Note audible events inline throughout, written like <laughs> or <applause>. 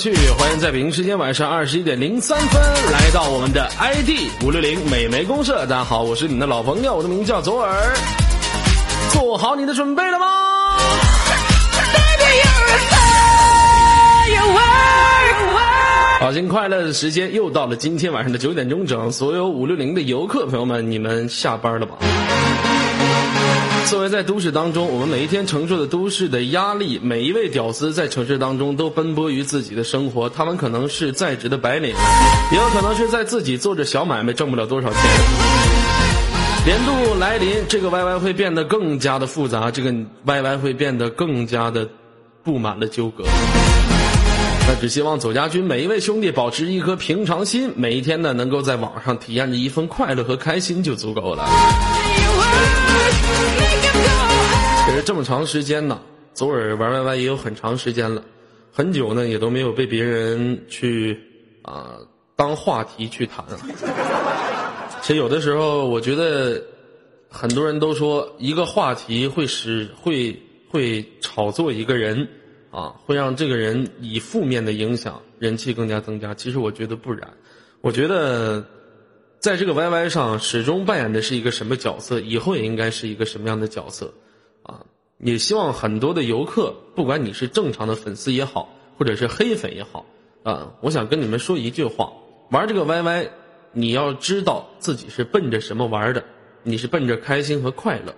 去。欢迎在北京时间晚上二十一点零三分来到我们的 ID 五六零美眉公社。大家好，我是你们的老朋友，我的名叫左耳。做好你的准备了吗？好心快乐的时间又到了，今天晚上的九点钟整，所有五六零的游客朋友们，你们下班了吗？作为在都市当中，我们每一天承受的都市的压力，每一位屌丝在城市当中都奔波于自己的生活。他们可能是在职的白领，也有可能是在自己做着小买卖，挣不了多少钱。年度来临，这个 YY 会变得更加的复杂，这个 YY 会变得更加的布满了纠葛。那只希望左家军每一位兄弟保持一颗平常心，每一天呢能够在网上体验着一份快乐和开心就足够了。其实这么长时间呢，左耳玩 YY 也有很长时间了，很久呢也都没有被别人去啊当话题去谈了。其实有的时候，我觉得很多人都说一个话题会使会会炒作一个人啊，会让这个人以负面的影响人气更加增加。其实我觉得不然，我觉得在这个 YY 上始终扮演的是一个什么角色，以后也应该是一个什么样的角色。啊，也希望很多的游客，不管你是正常的粉丝也好，或者是黑粉也好，啊，我想跟你们说一句话：玩这个 YY，你要知道自己是奔着什么玩的，你是奔着开心和快乐。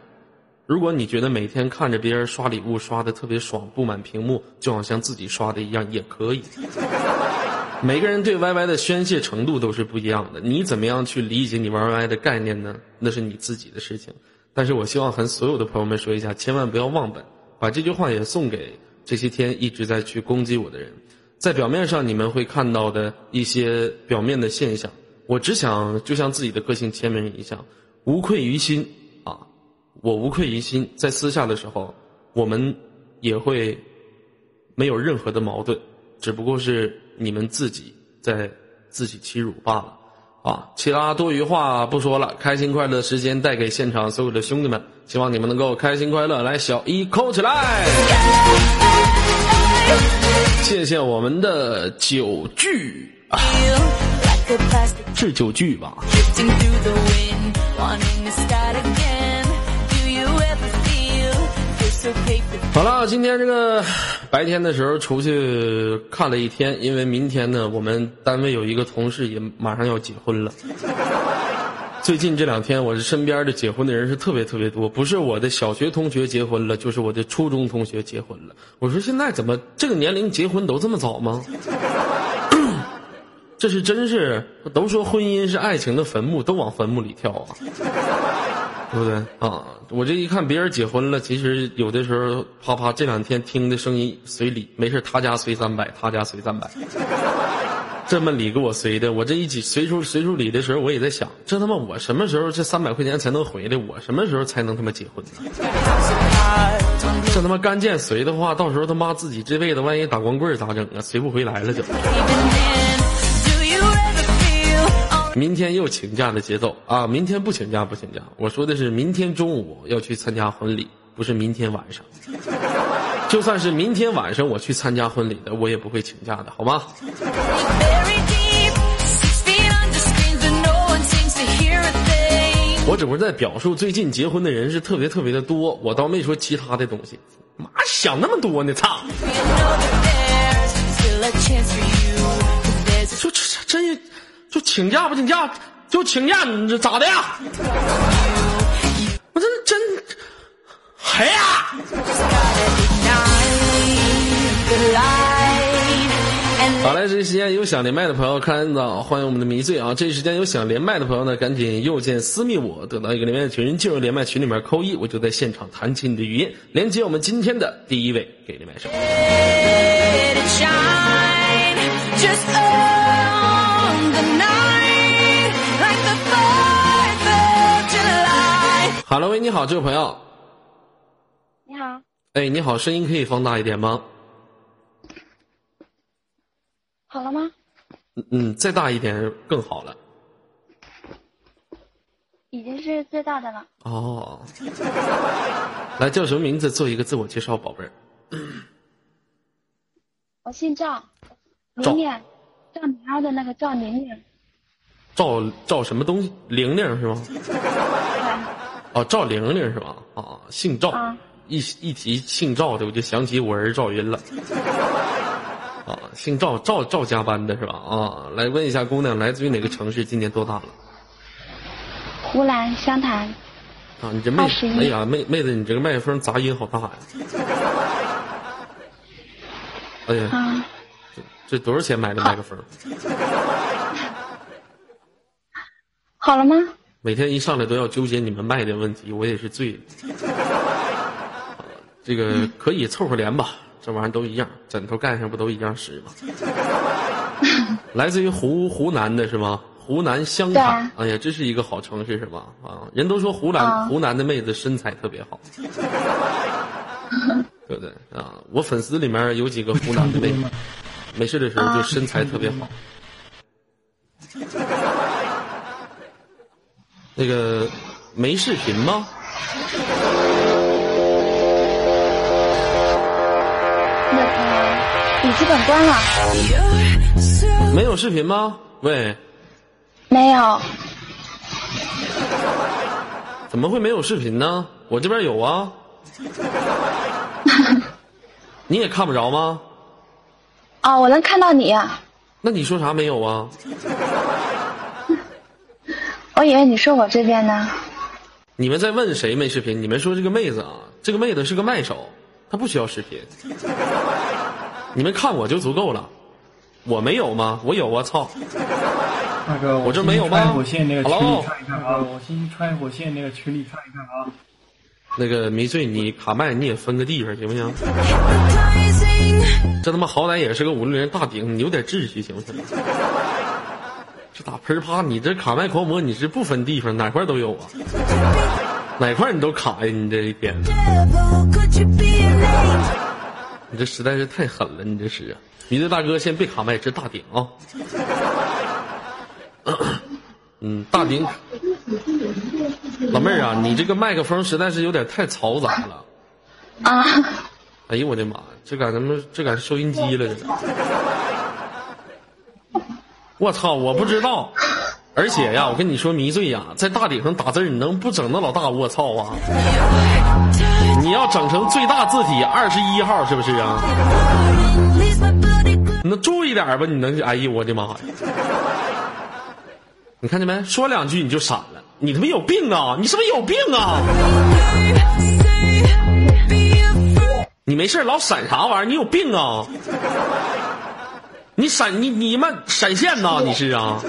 如果你觉得每天看着别人刷礼物刷的特别爽，布满屏幕，就好像自己刷的一样，也可以。每个人对 YY 的宣泄程度都是不一样的，你怎么样去理解你玩 YY 的概念呢？那是你自己的事情。但是我希望和所有的朋友们说一下，千万不要忘本。把这句话也送给这些天一直在去攻击我的人。在表面上你们会看到的一些表面的现象，我只想就像自己的个性签名一样，无愧于心啊！我无愧于心，在私下的时候，我们也会没有任何的矛盾，只不过是你们自己在自欺欺辱罢了。啊，其他多余话不说了，开心快乐的时间带给现场所有的兄弟们，希望你们能够开心快乐，来小一扣起来！谢谢我们的酒具啊，是酒具吧？好了，今天这个白天的时候出去看了一天，因为明天呢，我们单位有一个同事也马上要结婚了。<laughs> 最近这两天，我是身边的结婚的人是特别特别多，不是我的小学同学结婚了，就是我的初中同学结婚了。我说现在怎么这个年龄结婚都这么早吗？<coughs> 这是真是都说婚姻是爱情的坟墓，都往坟墓里跳啊。对不对啊？我这一看别人结婚了，其实有的时候啪啪，这两天听的声音随礼，没事他家随三百，他家随三百，这么礼给我随的，我这一起随出随出礼的时候，我也在想，这他妈我什么时候这三百块钱才能回来？我什么时候才能他妈结婚呢？这他妈干见随的话，到时候他妈自己这辈子万一打光棍咋整啊？随不回来了就。明天又请假的节奏啊！明天不请假不请假，我说的是明天中午要去参加婚礼，不是明天晚上。就算是明天晚上我去参加婚礼的，我也不会请假的，好吗？我只不过在表述最近结婚的人是特别特别的多，我倒没说其他的东西。妈想那么多呢，操！说这这真。就请假不请假，就请假，你这咋的呀？我这真，哎呀！好嘞，这时间有想连麦的朋友看到，欢迎我们的迷醉啊！这时间有想连麦的朋友呢，赶紧右键私密我，得到一个连麦群，进入连麦群里面扣一，我就在现场弹起你的语音，连接我们今天的第一位给连麦手。好了，喂，你好，这位朋友。你好。哎，你好，声音可以放大一点吗？好了吗？嗯嗯，再大一点更好了。已经是最大的了。哦。来，叫什么名字？做一个自我介绍，宝贝儿。我我姓赵，玲玲，赵灵儿的那个赵玲玲。赵赵什么东西？玲玲是吗？哦，赵玲玲是吧？啊，姓赵。一一提姓赵的，我就想起我儿赵云了。啊，<laughs> 姓赵，赵赵加班的是吧？啊，来问一下姑娘，来自于哪个城市？今年多大了？湖南湘潭。啊，你这妹，哎呀，妹妹子，你这个麦克风杂音好大呀！<laughs> 哎呀，这这多少钱买的麦克风？<laughs> 好了吗？每天一上来都要纠结你们麦的问题，我也是醉了。<laughs> 这个可以凑合连吧，这玩意儿都一样，枕头盖上不都一样使吗？<laughs> 来自于湖湖南的是吗？湖南湘潭，哎呀，这是一个好城市是吧？啊，人都说湖南湖南的妹子身材特别好，<laughs> 对不对啊？我粉丝里面有几个湖南的妹子，没事的时候就身材特别好。那个没视频吗？那个笔记本关了。没有视频吗？喂。没有。怎么会没有视频呢？我这边有啊。<laughs> 你也看不着吗？哦，我能看到你呀。那你说啥没有啊？我以为你说我这边呢。你们在问谁没视频？你们说这个妹子啊，这个妹子是个麦手，她不需要视频。你们看我就足够了，我没有吗？我有啊！操！大哥，我这没有吗火线那个群里看一看啊！我新穿火线那个群里看一看啊！那个迷醉，你卡麦你也分个地方行不行？这他妈好歹也是个五六零大顶，你有点秩序行不行？这打喷啪！你这卡麦狂魔，你是不分地方，哪块都有啊？哪块你都卡呀？你这一天，你这实在是太狠了！你这是啊，迷子大哥先别卡麦，这大顶啊！嗯，大顶，老妹儿啊，你这个麦克风实在是有点太嘈杂了。啊！哎呦我的妈！这赶什么？这赶收音机了？这。我操！我不知道，而且呀，我跟你说，迷醉呀，在大顶上打字，你能不整那老大我操啊？你要整成最大字体二十一号，是不是啊？你能注意点吧？你能？哎呦我的妈呀！你看见没？说两句你就闪了，你他妈有病啊！你是不是有病啊？你没事老闪啥玩意儿？你有病啊？你闪你你们闪现呐？你是啊？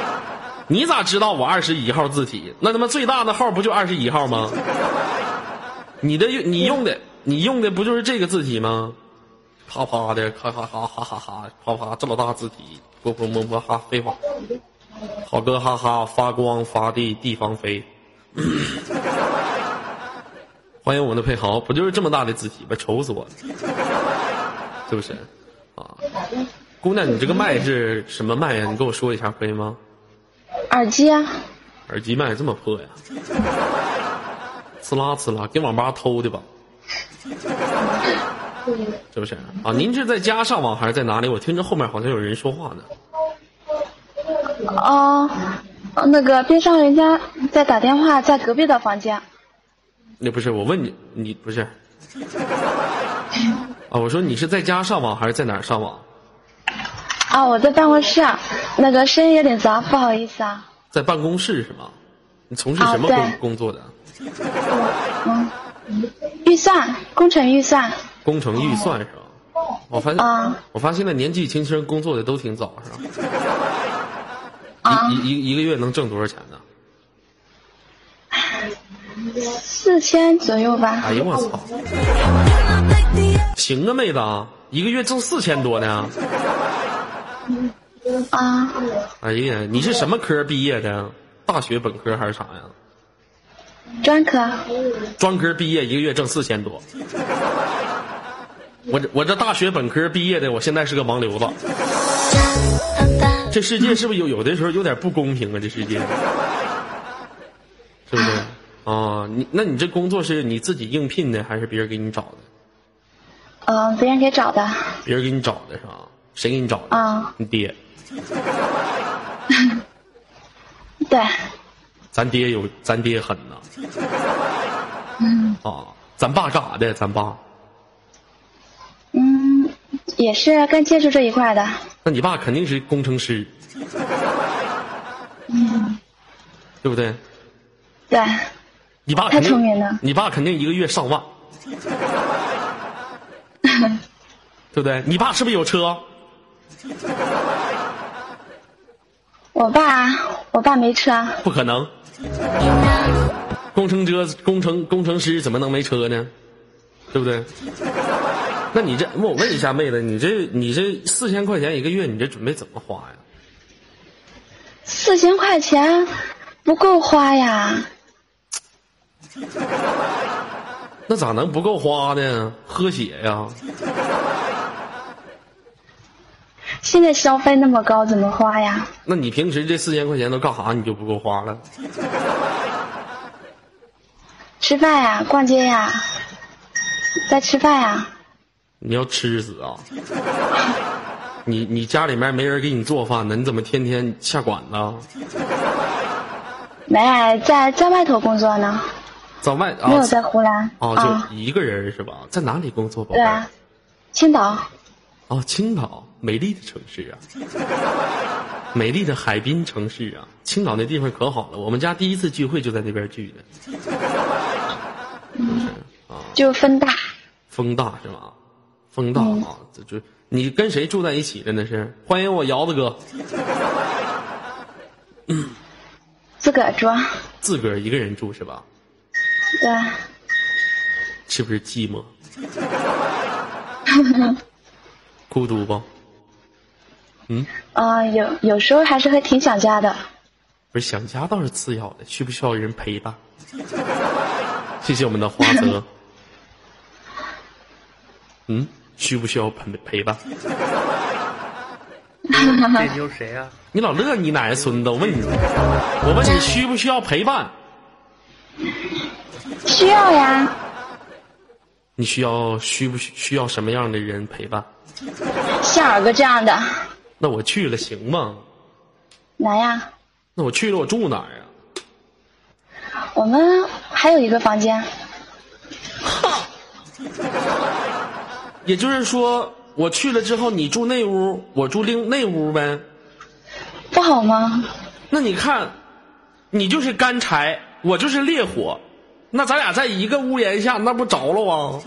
<laughs> 你咋知道我二十一号字体？那他妈最大的号不就二十一号吗？你的你用的你用的不就是这个字体吗？啪啪的，咔咔咔哈哈哈，啪啪这么大字体，啵啵啵啵哈，废话。好哥哈哈发光发地地方飞。<laughs> 欢迎我们的佩豪，不就是这么大的字体吗？愁死我了，是不是？啊。姑娘，你这个麦是什么麦呀？你跟我说一下可以吗？耳机啊。耳机麦这么破呀？呲啦呲啦，给网吧偷的吧？<laughs> 是不是啊？您是在家上网还是在哪里？我听着后面好像有人说话呢。哦，那个边上人家在打电话，在隔壁的房间。那不是我问你，你不是？<laughs> 啊，我说你是在家上网还是在哪儿上网？啊，我在办公室，那个声音有点杂，不好意思啊。在办公室是吗？你从事什么工工作的？嗯，预算，工程预算。工程预算是吧？我发现，啊，我发现现在年纪轻轻工作的都挺早，是吧？啊，一一一个月能挣多少钱呢？四千左右吧。哎呦我操！行啊，妹子，一个月挣四千多呢。啊！哎呀，你是什么科毕业的？大学本科还是啥呀？专科。专科毕业一个月挣四千多。我这我这大学本科毕业的，我现在是个盲流子。这世界是不是有有的时候有点不公平啊？这世界，是不是？啊，你那你这工作是你自己应聘的，还是别人给你找的？嗯，别人给找的。别人给你找的是吧？谁给你找的？啊，你爹。<laughs> 对，咱爹有，咱爹狠呐。嗯啊，咱爸干啥的？咱爸？嗯，也是干建筑这一块的。那你爸肯定是工程师，嗯，对不对？对，你爸太，聪明了。你爸肯定一个月上万，<laughs> 对不对？你爸是不是有车？<laughs> 我爸，我爸没车。不可能，工程车、工程工程师怎么能没车呢？对不对？<laughs> 那你这，我问一下妹子，你这你这四千块钱一个月，你这准备怎么花呀？四千块钱不够花呀。那咋能不够花呢？喝血呀！<laughs> 现在消费那么高，怎么花呀？那你平时这四千块钱都干啥？你就不够花了？吃饭呀，逛街呀，在吃饭呀。你要吃死啊！你你家里面没人给你做饭呢？你怎么天天下馆子？没在在外头工作呢，在外啊？没有在湖南哦，啊就一个人是吧？在哪里工作，宝贝？对啊，青岛。哦，青岛，美丽的城市啊，美丽的海滨城市啊，青岛那地方可好了。我们家第一次聚会就在那边聚的，就风大，风大是吧？风大啊，这就你跟谁住在一起的那是？欢迎我姚子哥，自个儿住。自个儿一个人住是吧？对，是不是寂寞？<laughs> 孤独不？嗯，呃，有有时候还是会挺想家的。不是想家倒是次要的，需不需要人陪伴？<laughs> 谢谢我们的花泽。<laughs> 嗯，需不需要陪陪伴？这妞谁啊？你老乐你奶奶孙子！我问你，我问你需不需要陪伴？需要呀，你需要需不需需要什么样的人陪伴？像尔哥这样的，那我去了行吗？来呀。那我去了我住哪儿啊？我们还有一个房间，也就是说，我去了之后，你住那屋，我住另那屋呗。不好吗？那你看，你就是干柴，我就是烈火，那咱俩在一个屋檐下，那不着了啊？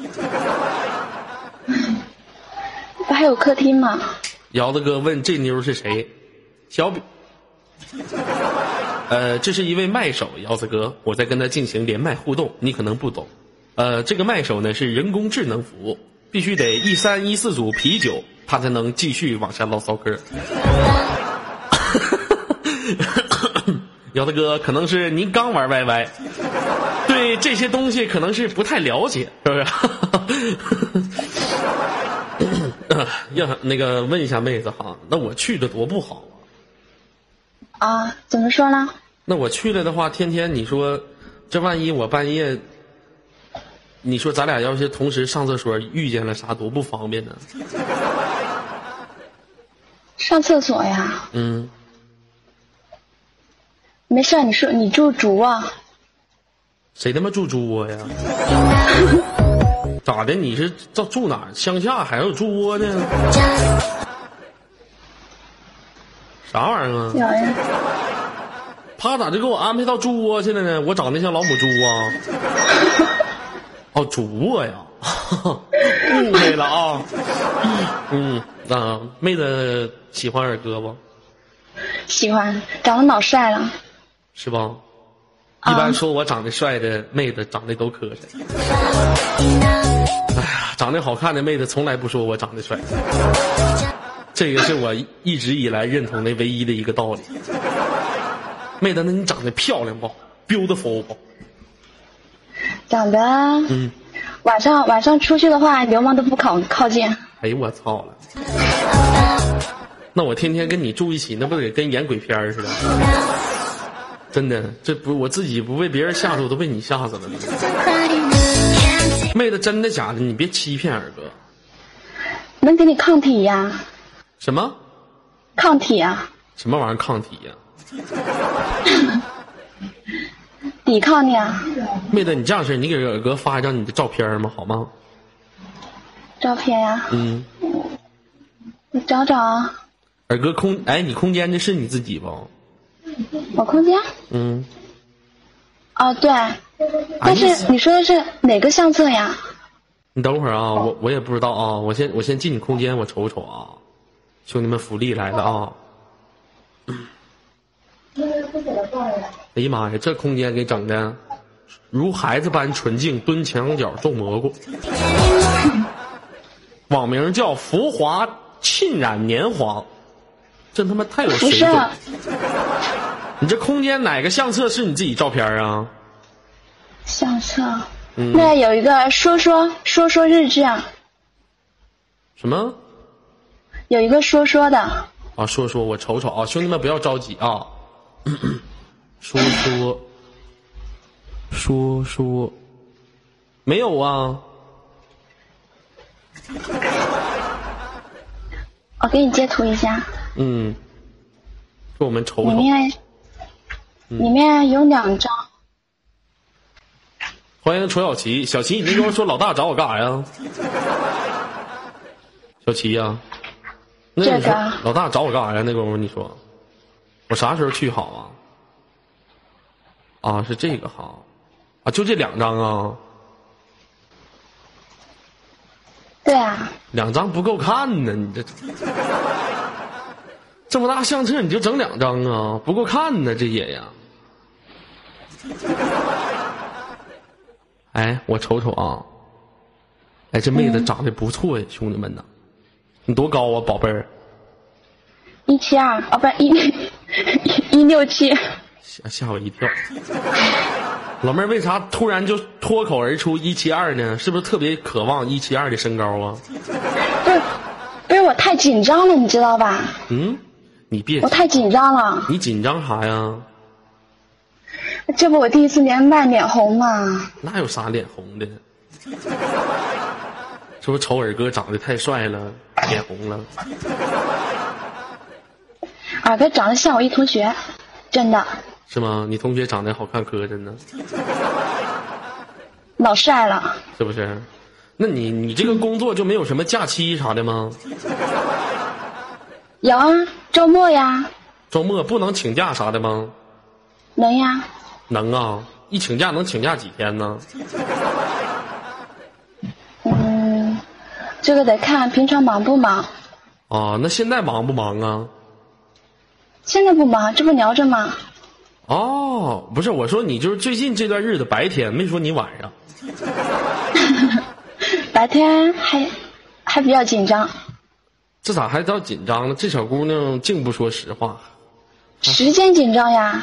不还有客厅吗？姚子哥问这妞是谁？小比，呃，这是一位麦手，姚子哥，我在跟他进行连麦互动，你可能不懂。呃，这个麦手呢是人工智能服务，必须得一三一四组啤酒，他才能继续往下唠骚嗑。<laughs> 姚子哥，可能是您刚玩 YY，对这些东西可能是不太了解，是不是？<coughs> 要那个问一下妹子哈，那我去的多不好啊！啊，怎么说呢？那我去了的话，天天你说，这万一我半夜，你说咱俩要是同时上厕所遇见了啥，多不方便呢？上厕所呀？嗯，没事儿，你说你住主卧，谁他妈住猪窝呀？<laughs> 咋的？你是到住哪？乡下还有住窝呢？啥玩意儿啊？他咋就给我安排到猪窝去了呢？我长得像老母猪啊？<laughs> 哦，主卧呀，<laughs> 误会了啊。嗯，啊，妹子喜欢二哥不？喜欢，长得老帅了。是吧？啊一般说我长得帅的妹子长得都磕碜。哎呀，长得好看的妹子从来不说我长得帅，这个是我一直以来认同的唯一的一个道理。妹子，那你长得漂亮不？beautiful 不？长得，嗯，晚上晚上出去的话，流氓都不靠靠近。哎呦我操了！那我天天跟你住一起，那不得跟演鬼片似的？真的，这不我自己不被别人吓住，都被你吓死了。<laughs> 妹子，真的假的？你别欺骗二哥。能给你抗体呀、什么抗体啊，什么玩意儿抗体呀、<laughs> 抵抗你啊，妹子，你这样式儿，你给尔哥发一张你的照片儿吗？好吗？照片呀、嗯，你找找啊，尔哥空哎，你空间的是你自己不？我空间。嗯，哦，对，但是你说的是哪个相册呀？你等会儿啊，我我也不知道啊，我先我先进你空间，我瞅瞅啊，兄弟们福利来了啊！哎呀妈呀，这空间给整的如孩子般纯净，蹲墙角种蘑菇。<laughs> 网名叫浮华沁染年华，这他妈太有水准！你这空间哪个相册是你自己照片啊？相册，嗯。那有一个说说说说日志啊，什么？有一个说说的，啊，说说我瞅瞅啊，兄弟们不要着急啊，说说说说，没有啊，我给你截图一下，嗯，给我们瞅瞅，里面嗯里面有两张，欢迎楚小琪，小琪，你那时候说老大找我干啥呀？小琪呀、那你说这个老大找我干啥呀？那功夫你说，我啥时候去好啊？啊，是这个哈，啊，就这两张啊。对啊，两张不够看呢，你这这么大相册你就整两张啊，不够看呢，这也呀。<laughs> 哎，我瞅瞅啊，哎，这妹子长得不错呀，兄弟们呐，你多高啊，宝贝儿？一七二哦，不是一 <laughs> 一六七，吓吓我一跳。老妹儿为啥突然就脱口而出一七二呢？是不是特别渴望一七二的身高啊？不是不是我太紧张了，你知道吧？嗯，你别我，太紧张了，你紧张啥呀？这不我第一次连麦脸红吗，那有啥脸红的？是不是瞅尔哥长得太帅了，脸红了？耳哥长得像我一同学，真的是吗？你同学长得好看磕碜呢，老帅了。是不是？那你你这个工作就没有什么假期啥的吗？有啊，周末呀，周末不能请假啥的吗？能呀。能啊，一请假能请假几天呢？嗯，这个得看平常忙不忙。啊，那现在忙不忙啊？现在不忙，这不聊着吗？哦，不是，我说你就是最近这段日子白天，没说你晚上。<laughs> 白天还还比较紧张，这咋还到紧张了？这小姑娘净不说实话，时间紧张呀。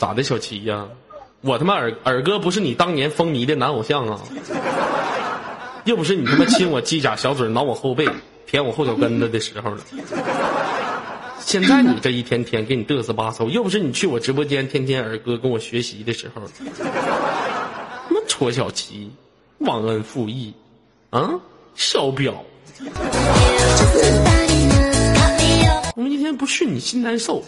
咋的，小齐呀？我他妈尔尔哥不是你当年风靡的男偶像啊！又不是你他妈亲我机甲小嘴挠我后背舔我后脚跟子的时候了。现在你这一天天给你嘚瑟吧嗖，又不是你去我直播间天天尔哥跟我学习的时候。他妈戳小齐，忘恩负义，啊，小婊！我们一天不训你心难受。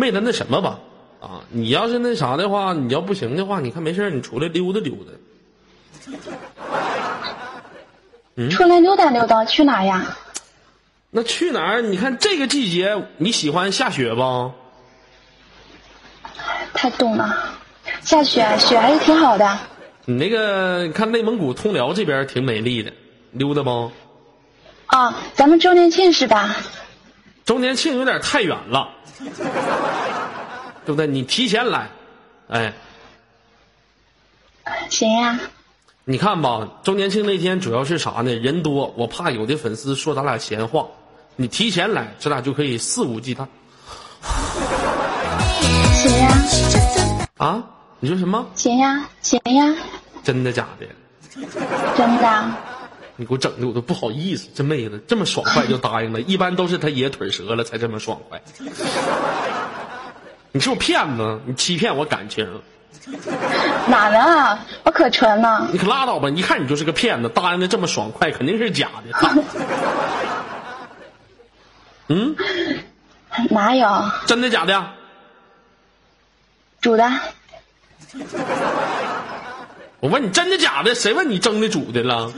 啊，妹子，那什么吧，啊，你要是那啥的话，你要不行的话，你看没事儿你出来溜达溜达。出来溜达溜达，去哪呀？那去哪儿？你看这个季节，你喜欢下雪不？太冻了，下雪雪还是挺好的。你那个，你看内蒙古通辽这边挺美丽的，溜达不？啊，咱们周年庆是吧？周年庆有点太远了，<laughs> 对不对？你提前来，哎，行呀，你看吧，周年庆那天主要是啥呢？人多，我怕有的粉丝说咱俩闲话。你提前来，咱俩就可以肆无忌惮行呀，啊！你说什么？行呀，行呀，真的假的？真的。你给我整的我都不好意思，这妹子这么爽快就答应了，一般都是她爷腿折了才这么爽快。你是不是骗子？你欺骗我感情，哪能啊？我可纯了。你可拉倒吧！一看你就是个骗子，答应的这么爽快，肯定是假的。嗯，<laughs> 哪有真的假的？煮的？我问你真的假的？谁问你蒸的煮的了？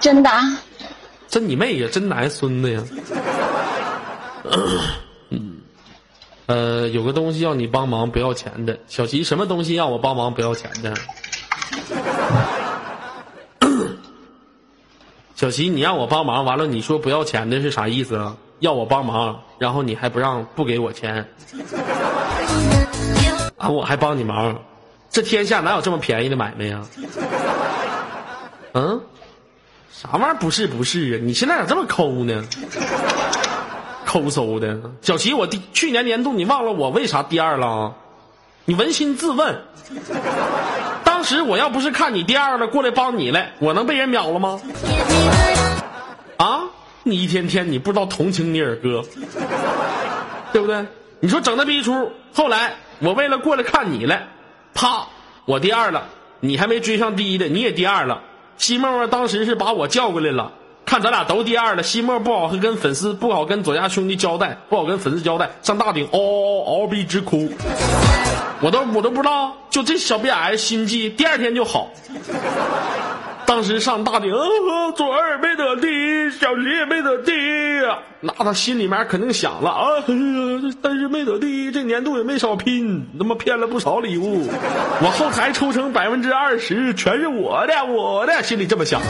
真的？真你妹呀！真男孙子呀！<coughs> 嗯，呃，有个东西要你帮忙，不要钱的。小齐，什么东西让我帮忙不要钱的？<coughs> 小齐，你让我帮忙，完了你说不要钱的是啥意思啊？要我帮忙，然后你还不让不给我钱，啊，我还帮你忙，这天下哪有这么便宜的买卖呀？嗯，啥玩意儿不是不是啊？你现在咋这么抠呢？抠搜的，小齐，我第去年年度你忘了我为啥第二了？你扪心自问，当时我要不是看你第二了，过来帮你了，我能被人秒了吗？啊！你一天天你不知道同情你二哥，对不对？你说整那逼出，后来我为了过来看你来，啪，我第二了，你还没追上第一的，你也第二了。西沫沫当时是把我叫过来了，看咱俩都第二了，西莫不好跟粉丝不好跟左家兄弟交代，不好跟粉丝交代，上大顶嗷嗷嗷嗷逼直哭，我都我都不知道，就这小逼矮心机，第二天就好。当时上大顶，呃，左二没得第一，小林也没得第一呀。那他心里面肯定想了啊，但是没得第一，这年度也没少拼，他妈骗了不少礼物。我后台抽成百分之二十，全是我的，我的，心里这么想的。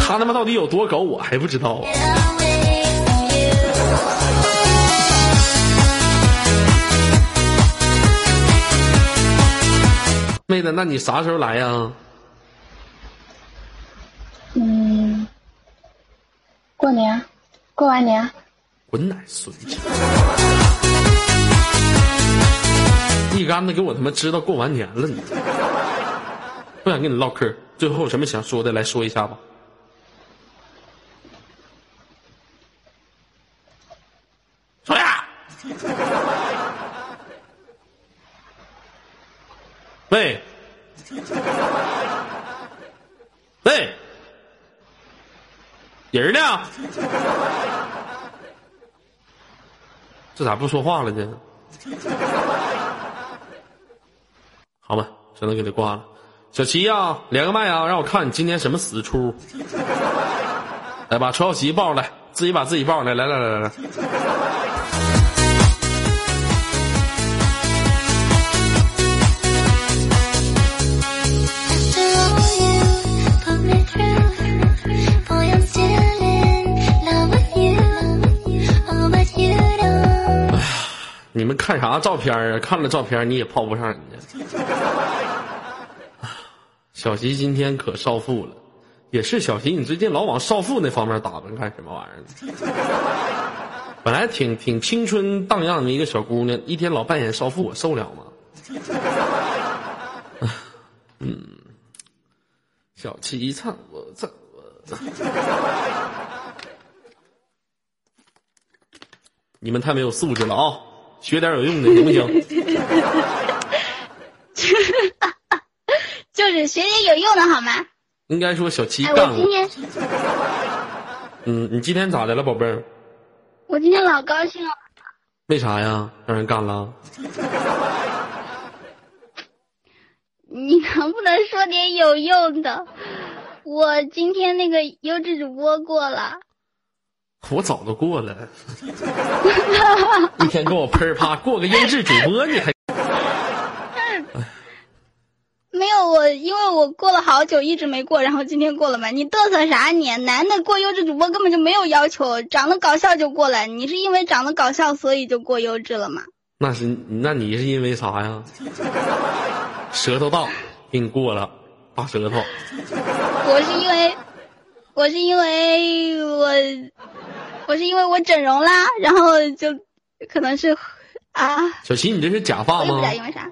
他他妈到底有多狗，我还不知道。妹子，那你啥时候来呀？嗯，过年，过完年。滚奶孙子！一竿子给我他妈知道过完年了你！不想跟你唠嗑，最后有什么想说的来说一下吧。说呀！喂！喂！人呢？这咋不说话了呢？好吧，只能给他挂了。小齐呀，连个麦啊，让我看你今天什么死出。来，把陈小齐抱来，自己把自己抱来，来来来来来。你们看啥照片啊？看了照片你也泡不上人家。<laughs> 小齐今天可少妇了，也是小齐，你最近老往少妇那方面打扮，干什么玩意儿？本来挺挺青春荡漾的一个小姑娘，一天老扮演少妇，我受了吗？<laughs> 嗯，小齐唱我怎么？<laughs> 你们太没有素质了啊！学点有用的行不行？<laughs> 就是学点有用的好吗？应该说小七哎，干过。我今天嗯，你今天咋的了，宝贝儿？我今天老高兴了，为啥呀？让人干了？你能不能说点有用的？我今天那个优质主播过了，我早都过了，<laughs> 一天跟我喷儿啪过个优质主播，你还没有我，因为我过了好久一直没过，然后今天过了嘛。你嘚瑟啥你？男的过优质主播根本就没有要求，长得搞笑就过来。你是因为长得搞笑所以就过优质了吗？那是那你是因为啥呀？舌头大，给你过了，大舌头。我是因为，我是因为我，我是因为我整容啦，然后就可能是啊，小齐，你这是假发吗我也不知？道因为啥。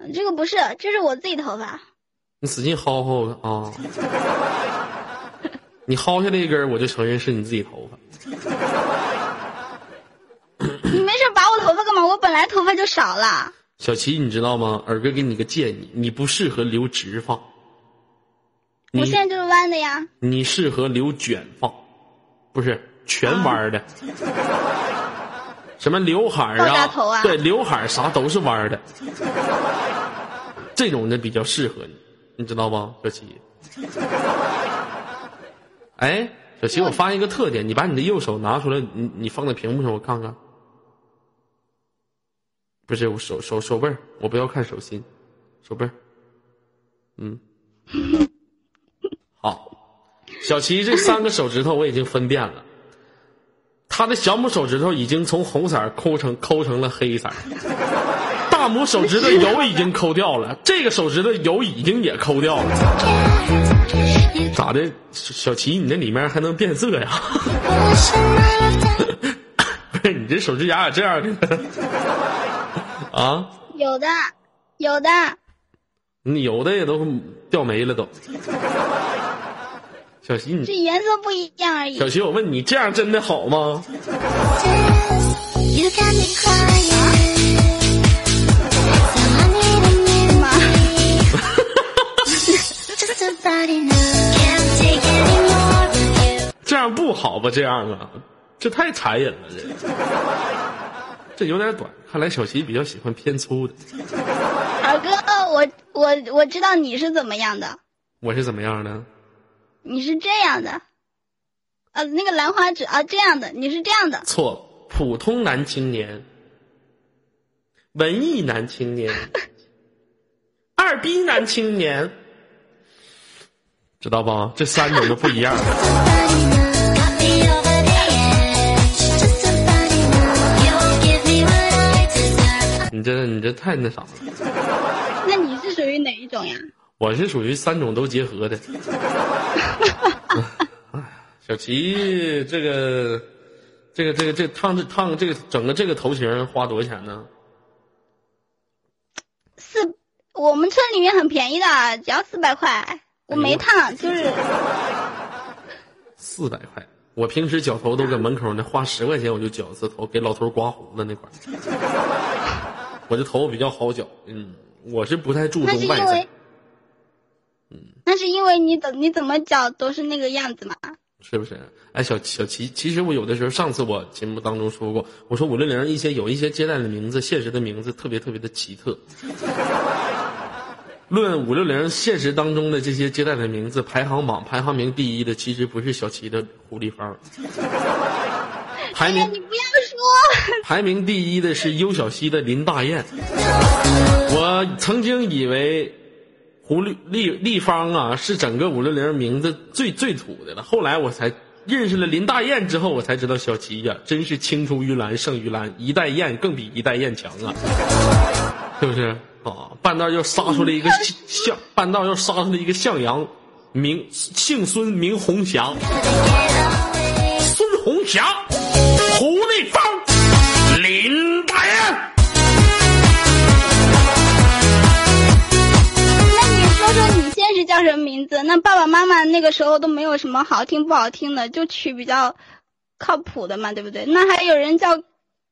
嗯这个不是，这是我自己头发。你使劲薅薅啊！<laughs> 你薅下来一根，我就承认是你自己头发。你没事拔我头发干嘛？我本来头发就少了。小齐，你知道吗？耳哥给你个建议，你不适合留直发，我现在就是弯的呀。你适合留卷发，不是全弯的。什么刘海儿啊？对，刘海啥都是弯儿的，这种的比较适合你，你知道吗，小齐？哎，小齐，我发现一个特点，你把你的右手拿出来，你你放在屏幕上，我看看。不是，我手手手背儿，我不要看手心，手背儿。嗯，好，小齐这三个手指头我已经分辨了，他的小拇手指头已经从红色抠成抠成了黑色，大拇手指头油已经抠掉了，这个手指头油已经也抠掉了。咋的，小小齐，你那里面还能变色呀？不是，你这手指甲咋这样的？啊，有的，有的。你有的也都掉没了都。小齐，你这颜色不一样而已。小齐，我问你，这样真的好吗.这样不好吧？这样啊，这太残忍了，这这有点短。看来小齐比较喜欢偏粗的。二哥，我我我知道你是怎么样的，我是怎么样的？你是这样的，呃，那个兰花指啊，这样的，你是这样的，错，普通男青年，文艺男青年，二逼男青年，知道吧？这三种都不一样。<laughs> 你这你这太那啥了。那你是属于哪一种呀？我是属于三种都结合的。哎 <laughs> 小齐，这个，这个，这个，这烫这烫这个整个这个头型花多少钱呢？四，我们村里面很便宜的，只要四百块。我没烫，就是四百块。我平时绞头都搁门口那，花十块钱我就绞一次头，给老头刮胡子那块儿。<laughs> 我这头发比较好绞，嗯，我是不太注重外在是因为，，那是因为你怎你怎么讲都是那个样子嘛。是不是？哎，小小齐，其实我有的时候，上次我节目当中说过，我说五六零一些有一些接待的名字，现实的名字特别特别的奇特。论五六零现实当中的这些接待的名字，排行榜排行名第一的，其实不是小齐的狐狸芳，<laughs> 排名你不要说，排名第一的是优小溪的林大雁。我曾经以为胡丽丽丽芳啊是整个五六零名字最最土的了，后来我才认识了林大雁之后，我才知道小齐呀、真是青出于蓝胜于蓝，一代雁更比一代雁强啊，是不是？啊？半道又杀出来一个向，半道又杀出来一个向阳，名姓孙名红霞，孙红霞，胡丽现实叫什么名字？那爸爸妈妈那个时候都没有什么好听不好听的，就取比较靠谱的嘛，对不对？那还有人叫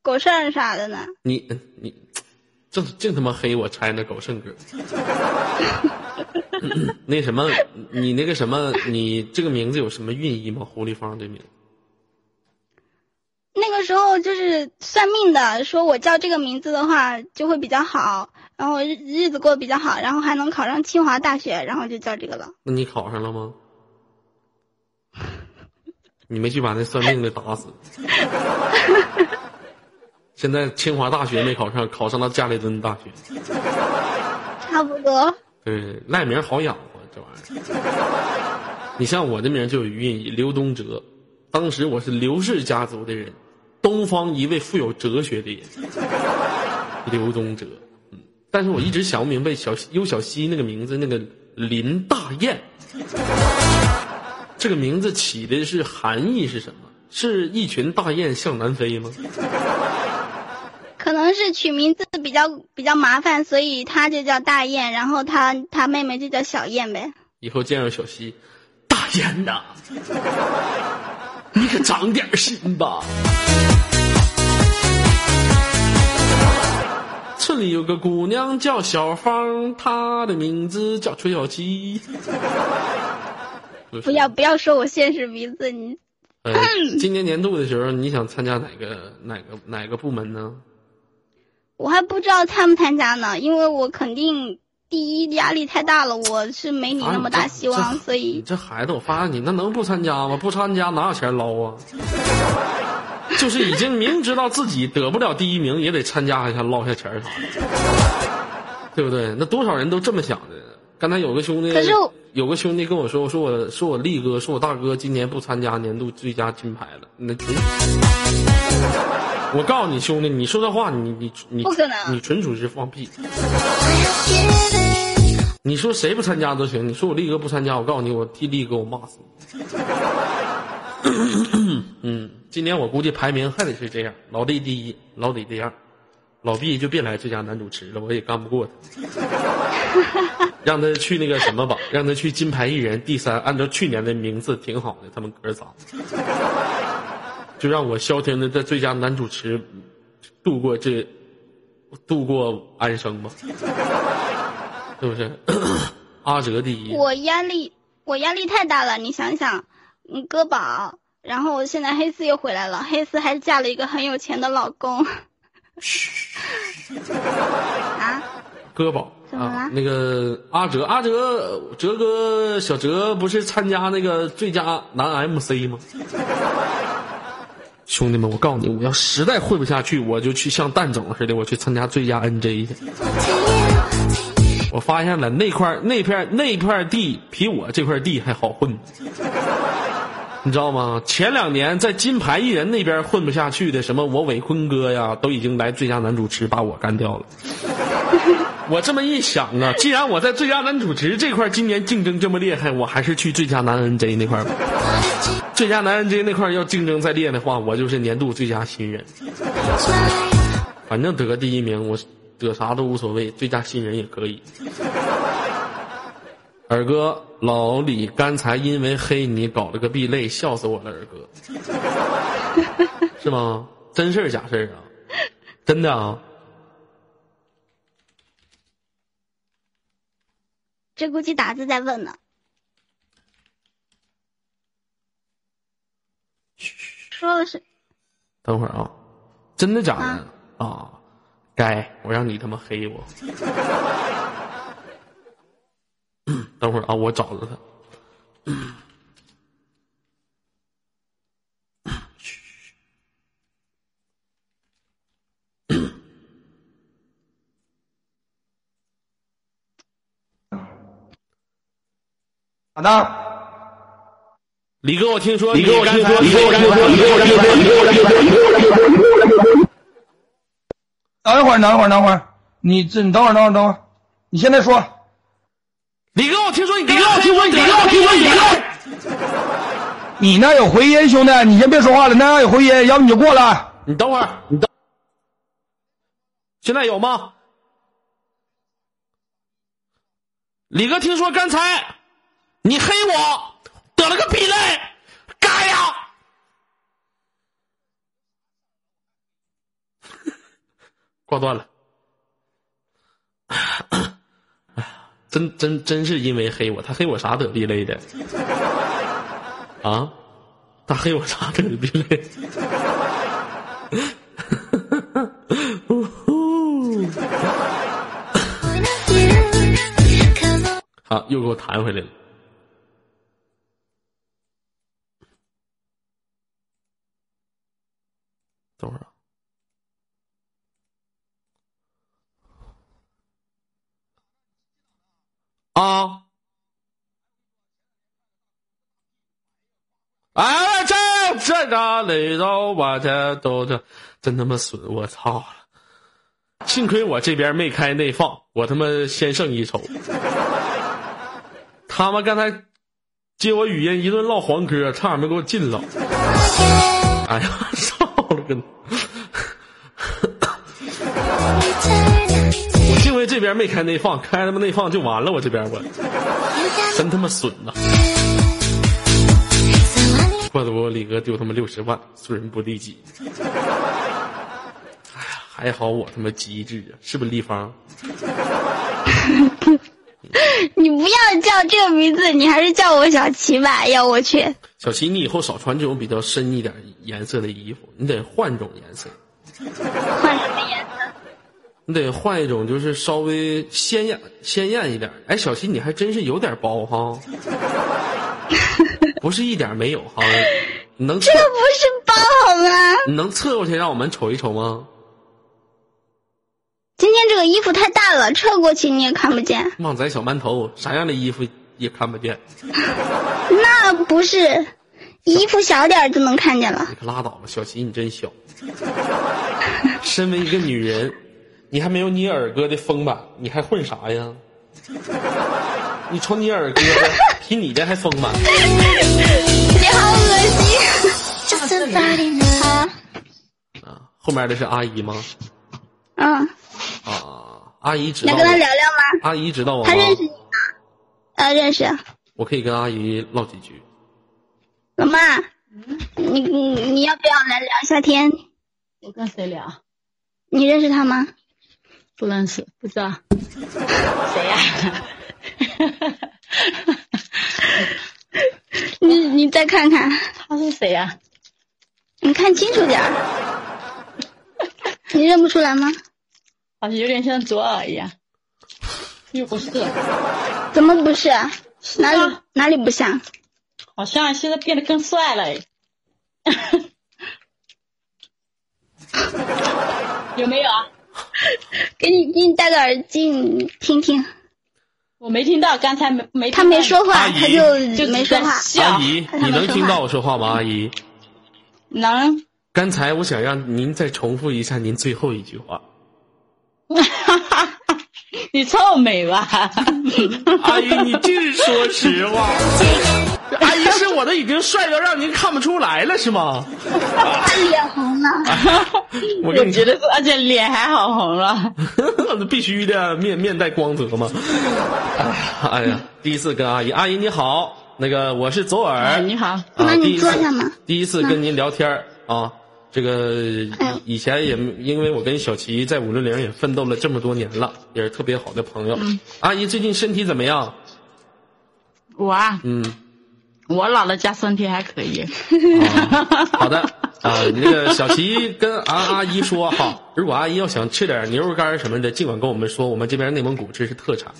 狗剩儿啥的呢。你你净净他妈黑我拆那狗剩哥。<coughs> 那什么，你那个什么，你这个名字有什么寓意吗？狐狸芳这名，那个时候就是算命的，说我叫这个名字的话就会比较好，然后日日子过得比较好，然后还能考上清华大学，然后就叫这个了。那你考上了吗？你没去把那算命的打死。现在清华大学没考上，考上了加里敦大学。<laughs> 差不多。对，赖名好养活，这玩意儿。你像我的名就有寓意，刘东哲。当时我是刘氏家族的人，东方一位富有哲学的人，刘东哲。嗯，但是我一直想不明白小优小西那个名字，那个林大雁，这个名字起的是含义是什么？是一群大雁向南飞吗？可能是取名字比较比较麻烦，所以他就叫大雁，然后他他妹妹就叫小雁呗。以后见着小西，大雁呐，你可长点心吧。里有个姑娘叫小芳，她的名字叫崔小七。<laughs> 不要不要说我现实名字，你呃，<laughs> 今年年度的时候，你想参加哪个哪个哪个部门呢？我还不知道参不参加呢，因为我肯定第一压力太大了，我是没你那么大希望，所以这孩子，我发现你那能不参加吗？不参加哪有钱捞啊？<laughs> 就是已经明知道自己得不了第一名，也得参加一下捞下钱儿啥的，对不对？那多少人都这么想的。刚才有个兄弟，可是有个兄弟跟我说，说我说我力哥，说我大哥今年不参加年度最佳金牌了。那纯，我告诉你兄弟，你说这话，你你你不可能你纯属是放屁。你说谁不参加都行，你说我力哥不参加，我告诉你，我替力哥我骂死你。<coughs> 嗯，今年我估计排名还得是这样，老弟第一，老李第二，老毕就别来最佳男主持了，我也干不过他。<laughs> 让他去那个什么吧，让他去金牌艺人第三，按照去年的名字挺好的，他们哥仨，就让我消停的在最佳男主持度过这度过安生吧，是不是？<coughs> 阿哲第一，我压力我压力太大了。你想想，嗯，哥宝，然后现在黑丝又回来了，黑丝还嫁了一个很有钱的老公。<laughs> 啊，哥宝怎么了啊，那个阿哲，阿哲，哲哥，小哲不是参加那个最佳男 MC 吗？<laughs> 兄弟们，我告诉你，我要实在混不下去，我就去像蛋总似的，我去参加最佳 NJ 去。我发现了那块那片那片地比我这块地还好混，你知道吗？前两年在金牌艺人那边混不下去的，什么我伟坤哥呀，都已经来最佳男主持把我干掉了。<laughs> 我这么一想啊，既然我在最佳男主持这块今年竞争这么厉害，我还是去最佳男 NJ 那块吧。最佳男 NJ 那块要竞争再烈的话，我就是年度最佳新人。反正得第一名，我得啥都无所谓，最佳新人也可以。二哥，老李刚才因为黑你搞了个避类，笑死我了，二哥，是吗？真事儿假事儿啊？真的啊？这估计打字在问呢。说的是等会儿啊，真的假的啊？该我让你他妈黑我。<clears throat> 等会儿啊，我找着他。咋的？李哥，我听说李哥，我听说，你李哥，我听说，李哥，我听说，李哥，我听说。等一会儿，等一会儿，等会儿，你这，你等会儿，等会儿，等会儿，你现在说。李哥，我听说你，李哥，我听说你，李哥，我听说你，李哥。你那有回音，兄弟，你先别说话了，那有回音，要不你就过来。你等会儿，你等。现在有吗？李哥，听说刚才你黑我，得了个避类，该呀！<laughs> 挂断了。真真真是因为黑我，他黑我啥得避类的？啊？他黑我啥得避类？<laughs> 好，又给我弹回来了。等会儿啊！啊！哎，这这哪里都我这都这真他妈损！我操！幸亏我这边没开内放，我他妈先胜一筹。他们刚才接我语音一顿唠黄嗑，差点没给我禁了。哎呀，<laughs> 操了个！这边没开内放，开他妈内放就完了。我这边我真他妈损呐！怪不得我李哥丢他妈六十万，损人不利己。哎呀，还好我他妈机智啊，是不是立方？<laughs> 你不要叫这个名字，你还是叫我小齐吧。呀我去，小齐，你以后少穿这种比较深一点颜色的衣服，你得换种颜色，换什么颜色？你得换一种就是稍微鲜艳鲜艳一点。哎，小齐，你还真是有点包哈，<laughs> 不是一点没有哈，你能测这不是包好吗？你能侧过去让我们瞅一瞅吗？今天这个衣服太大了，侧过去你也看不见。旺仔小馒头，啥样的衣服也看不见，<laughs> 那不是，衣服小点就能看见了你。可拉倒吧，小琪你真小。身为一个女人，你还没有你二哥的丰满，你还混啥呀？<laughs> 你瞅你二哥，比你的还丰满。你好恶心.啊！啊，后面的是阿姨吗？嗯，啊，阿姨知道来跟他。聊聊吗？阿姨知道我吗他？认识你吗？呃，认识。我可以跟阿姨唠几句。老妈，你你你要不要来聊一下天？我跟谁聊？你认识他吗？不认识，不知道。谁呀、<laughs> 你你再看看，他是谁呀、你看清楚点儿。你认不出来吗？好像有点像左耳一样，<laughs> 又不是，怎么不是？哪里啊哪里不像？好像现在变得更帅了哎。<laughs> 有没有啊？<laughs> 给你给你戴个耳机，你听听。我没听到，刚才没没他没说话，他就就没说话。阿姨，你能听到我说话吗？阿姨，能，刚才我想让您再重复一下您最后一句话。<laughs> 你臭美吧？<laughs> 阿姨，你净说实话。<laughs> 阿姨是我的已经帅到让您看不出来了，是吗？他脸红了。<laughs> 我跟你觉得是，而且脸还好红了。<laughs> 必须的，面面带光泽嘛。哎呀，第一次跟阿姨，阿姨你好，那个我是左耳。哎，你好，啊那你第一次坐下嘛第一次跟您聊天儿啊，这个哎以以前也因为我跟小齐在五六零也奋斗了这么多年了，也是特别好的朋友。嗯阿姨最近身体怎么样？我啊，嗯，我姥姥家酸甜还可以。啊好的啊，那个小齐跟阿阿姨说哈，如果阿姨要想吃点牛肉干什么的，尽管跟我们说，我们这边内蒙古这是特产。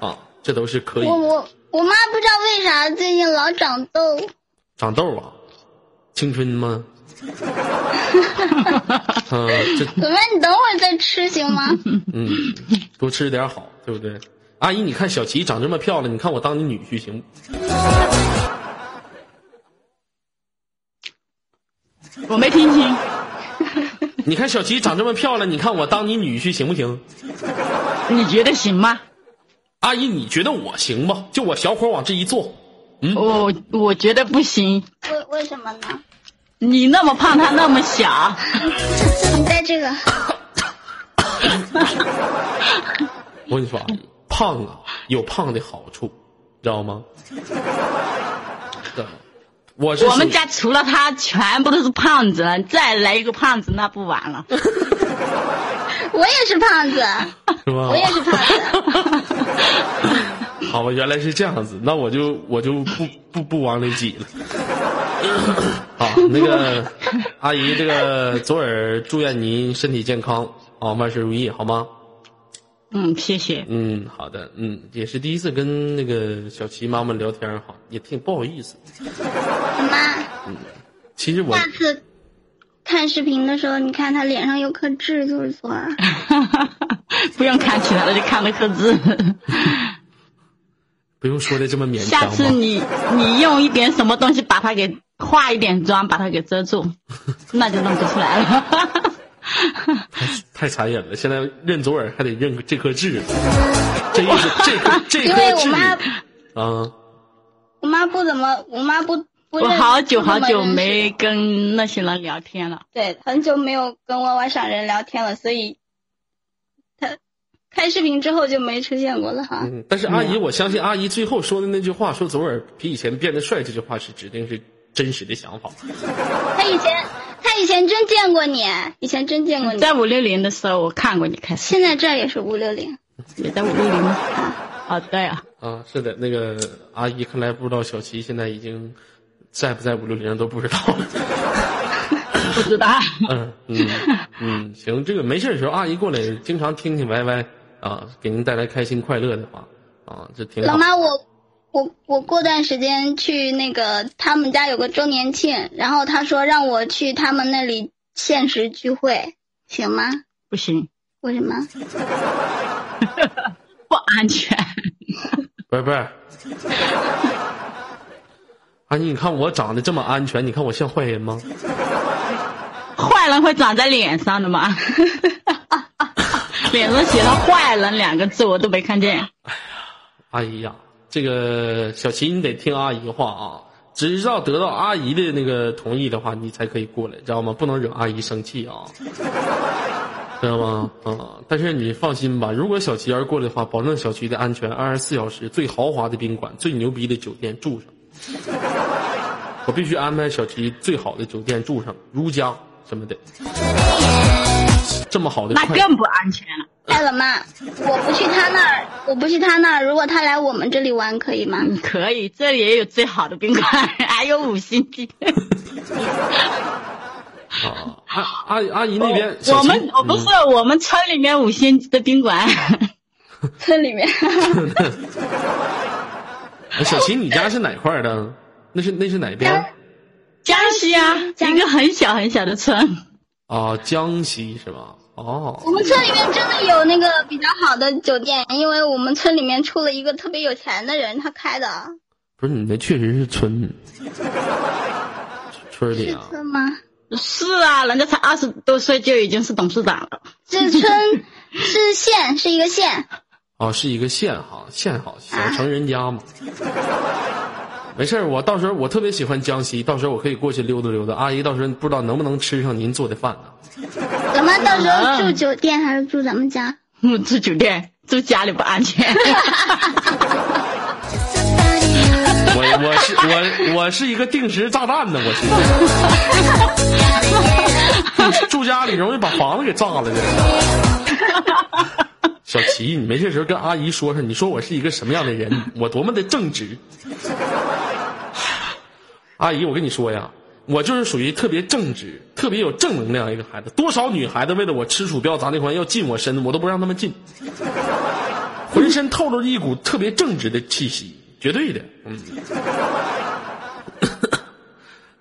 啊，这都是可以我我我妈不知道为啥最近老长痘，长痘啊，青春吗？<laughs> 啊，这怎么你等会儿再吃行吗？嗯，多吃点好，对不对？阿姨，你看小琪长这么漂亮，你看我当你女婿行不？我没听清，<laughs> 你看小琪长这么漂亮，你看我当你女婿行不行？你觉得行吗？阿姨，你觉得我行吗？就我小伙往这一坐，嗯我我觉得不行。为为什么呢？你那么胖，他那么小，你在这个，我跟你说，阿姨，胖啊有胖的好处，知道吗？对，我是我们家除了他，全部都是胖子了。再来一个胖子，那不完了。<laughs> 我也是胖子，<laughs> 是吧？我也是胖子。<laughs> 好吧，原来是这样子，那我就我就不不不往里挤了。好，那个阿姨，这个左耳祝愿您身体健康啊，万事如意，好吗？嗯，谢谢。嗯，好的，嗯，也是第一次跟那个小齐妈妈聊天哈，也挺不好意思。妈，嗯其实我下次看视频的时候，你看他脸上有颗痣，就是左耳。不用看其他的，就看那颗痣。不用说的这么勉强下。次你你用一点什么东西把它给化一点妆，把它给遮住，那就弄不出来了。太残忍了，现在认左耳还得认这颗痣，<laughs> 这意思这颗 <laughs> 这因为颗痣我妈，啊，我妈不怎么，我妈不不认。我好久好久没跟那些人聊天了。对，很久没有跟歪歪上人聊天了，所以他开视频之后就没出现过了哈。嗯，但是阿姨，我相信阿姨最后说的那句话，说左耳比以前变得帅，这句话是指定是真实的想法。他以前他以前真见过你，以前真见过你。在五六零的时候我看过你开始，现在这也是五六零，也在五六零吗啊。哦，对啊，啊，是的，那个阿姨看来不知道小齐现在已经在不在五六零都不知道了。<laughs> 不知道。嗯嗯嗯，行，这个没事的时候，阿姨过来经常听听歪歪啊，给您带来开心快乐的话啊，这挺好老。妈，我我我过段时间去那个他们家有个周年庆，然后他说让我去他们那里限时聚会，行吗？不行，为什么？<laughs> 不安全。不是不是，阿姨，你看我长得这么安全，你看我像坏人吗？<laughs> 坏人会长在脸上的吗？<laughs> 脸上写了“坏人”两个字，我都没看见。阿姨呀，这个小齐你得听阿姨话啊，只要得到阿姨的那个同意的话，你才可以过来，知道吗？不能惹阿姨生气啊，<laughs> 知道吗？啊，但是你放心吧，如果小齐要是过来的话，保证小齐的安全，二十四小时最豪华的宾馆、最牛逼的酒店住上。我必须安排小齐最好的酒店住上，如家什么的，这么好的快那更不安全了。哎，老妈，我不去他那儿，我不去他那儿，如果他来我们这里玩可以吗？嗯，可以，这里也有最好的宾馆，<laughs> 还有五星级。<laughs> 啊，阿阿阿姨那边，我们我不是我们村里面五星级的宾馆，村里面，<laughs> 哎小齐，你家是哪块儿的？那是那是哪边？江西啊，江一个很小很小的村。啊，江西是吧？哦我，们村里面真的有那个比较好的酒店，因为我们村里面出了一个特别有钱的人，他开的。不是你那确实是村，村里是啊。村吗？是啊，人家才二十多岁就已经是董事长了。是村，是县，是一个县。哦，是一个县哈，县好，小城人家嘛。没事儿，我到时候我特别喜欢江西，到时候我可以过去溜达溜达。阿姨到时候不知道能不能吃上您做的饭呢？<laughs> 咱们到时候住酒店还是住咱们家？<laughs> 嗯，住酒店，住家里不安全。<laughs> 我我是我我是一个定时炸弹呢，我是。住家里容易把房子给炸了的。小齐，你没事时候跟阿姨说说，你说我是一个什么样的人，我多么的正直。阿姨，我跟你说呀，我就是属于特别正直、特别有正能量一个孩子。多少女孩子为了我吃鼠标砸那环要近我身，我都不让他们近，<laughs> 浑身透露着一股特别正直的气息，绝对的。嗯。<coughs>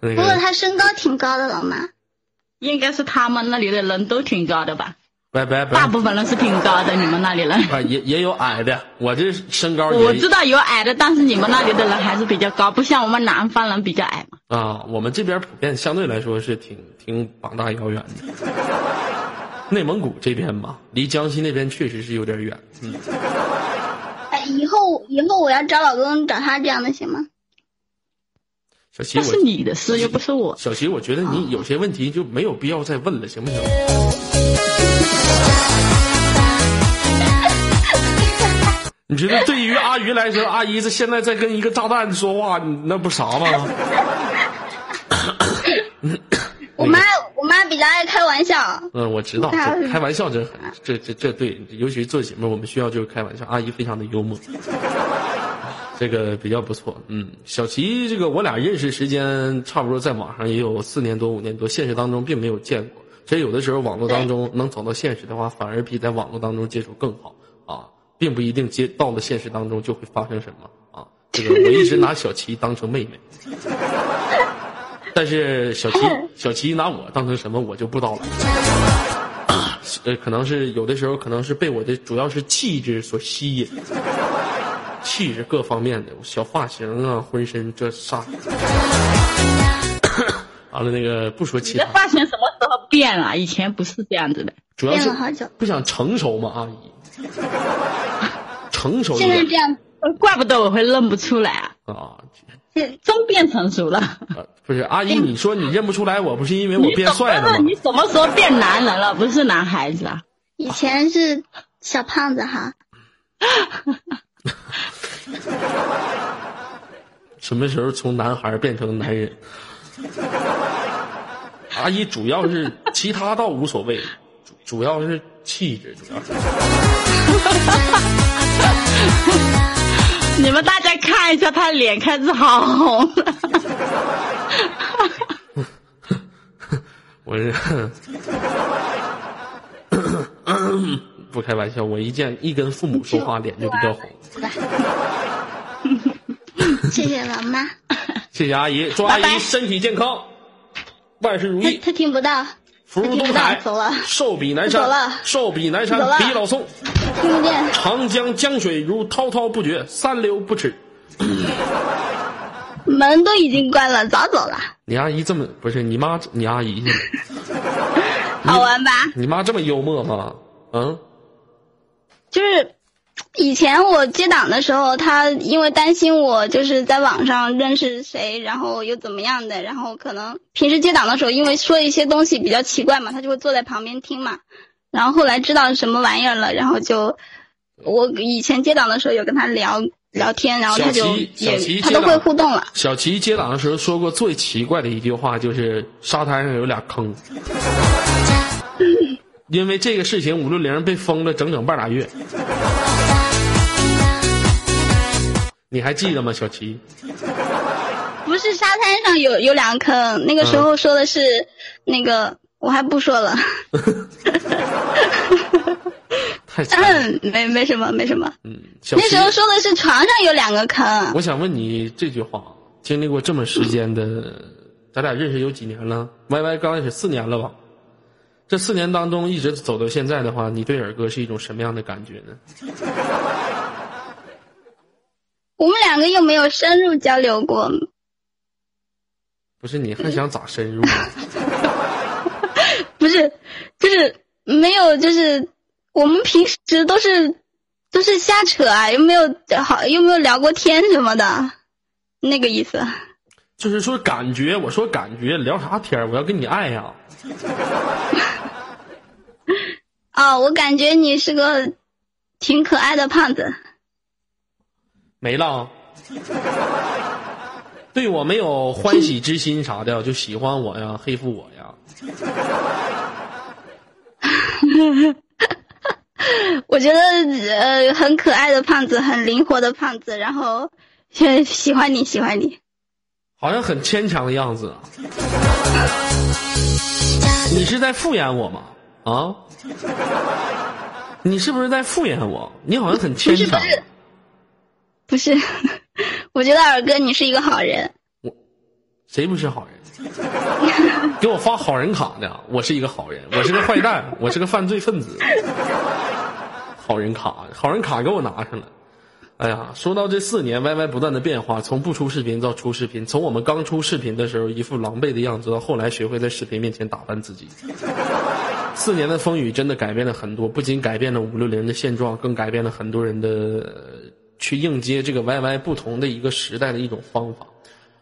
那不过个，他身高挺高的，老妈。应该是他们那里的人都挺高的吧？拜拜拜。大部分人是挺高的，你们那里人。啊，也也有矮的，我这身高也我知道有矮的，但是你们那里的人还是比较高，不像我们南方人比较矮嘛。啊，我们这边普遍相对来说是挺挺膀大腰圆的。内蒙古这边吧，离江西那边确实是有点远。嗯，哎，以后以后我要找老公，找他这样的行吗？小齐，那是你的事，又不是我。小齐，我觉得你有些问题就没有必要再问了，行不行？<laughs> 你觉得对于阿姨来说，阿姨这现在在跟一个炸弹说话，那不傻吗？我妈我妈比较爱开玩笑。嗯，我知道，开玩笑这很这这这对，尤其是做节目，我们需要就是开玩笑。阿姨非常的幽默，这个比较不错。嗯，小齐，这个我俩认识时间差不多，在网上也有四年多五年多，现实当中并没有见过。所以有的时候网络当中能走到现实的话，反而比在网络当中接触更好啊，并不一定接到了现实当中就会发生什么啊。这个我一直拿小齐当成妹妹。但是小齐 <laughs> 小齐拿我当成什么，我就不知道了。呃，可能是有的时候可能是被我的主要是气质所吸引，气质各方面的小发型啊，浑身这啥。完了，那个不说你的其他，发型什么时候变了？以前不是这样子的。主要是变了好久不想成熟嘛，阿姨。成熟现在这样，呃怪不得我会认不出来啊，啊真变成熟了。啊！不是阿姨，你说你认不出来我，不是因为我变帅了吗？你什么时候变男人了？不是男孩子啊？以前是小胖子哈，<laughs> 什么时候从男孩变成男人？<laughs> 阿姨主要是其他倒无所谓，主主要是气质，主要是。<laughs> 你们大家看一下，他脸开始好红了。<laughs> 我是 <coughs> 不开玩笑，我一见一跟父母说话，脸就比较红。谢谢老妈。谢谢阿姨，祝阿姨身体健康，万事如意，他他听不到，福如东海。走了，寿比南山。走了，寿比南山走了。比老宋，听不见。长江江水如滔滔不绝，三流不止。<laughs> 门都已经关了，早走了。你阿姨这么不是你妈，你阿姨 <laughs> 好玩吧？你妈这么幽默吗？嗯，就是以前我接档的时候，他因为担心我就是在网上认识谁，然后又怎么样的，然后可能平时接档的时候，因为说一些东西比较奇怪嘛，他就会坐在旁边听嘛。然后后来知道什么玩意儿了，然后就我以前接档的时候有跟他聊聊天，然后他就也他都会互动了。小齐接档的时候说过最奇怪的一句话，就是沙滩上有俩坑。<laughs> 因为这个事情，五六零被封了整整半拉月。你还记得吗，小齐？不是沙滩上有有两个坑，那个时候说的是、那个，我还不说了。<laughs> 太惨了。<laughs> 嗯，没没什么没什么。嗯，小齐那时，候说的是床上有两个坑，我想问你这句话，经历过这么时间的，咱俩认识有几年了？Y Y 刚开始四年了吧？这四年当中一直走到现在的话，你对尔哥是一种什么样的感觉呢？我们两个又没有深入交流过。不是，你还想咋深入？<laughs> 不是，就是没有，就是我们平时都是都是瞎扯啊，又没有好，又没有聊过天什么的，那个意思。就是说感觉，我说感觉聊啥天儿我要跟你爱呀、<laughs> 哦，我感觉你是个挺可爱的胖子。没了。<laughs> 对我没有欢喜之心啥的，就喜欢我呀，黑负我呀。<laughs> 我觉得呃很可爱的胖子，很灵活的胖子，然后呃喜欢你喜欢你。好像很牵强的样子啊！你是在敷衍我吗？啊？你是不是在敷衍我？你好像很牵强。不是，不是我觉得二哥你是一个好人。我谁不是好人？<laughs> 给我发好人卡的，我是一个好人，我是个坏蛋，我是个犯罪分子。好人卡，好人卡给我拿上了。哎呀，说到这四年，Y Y 不断的变化，从不出视频到出视频，从我们刚出视频的时候一副狼狈的样子，到后来学会在视频面前打扮自己。四年的风雨真的改变了很多，不仅改变了五六零的现状，更改变了很多人的去应接这个 Y Y 不同的一个时代的一种方法。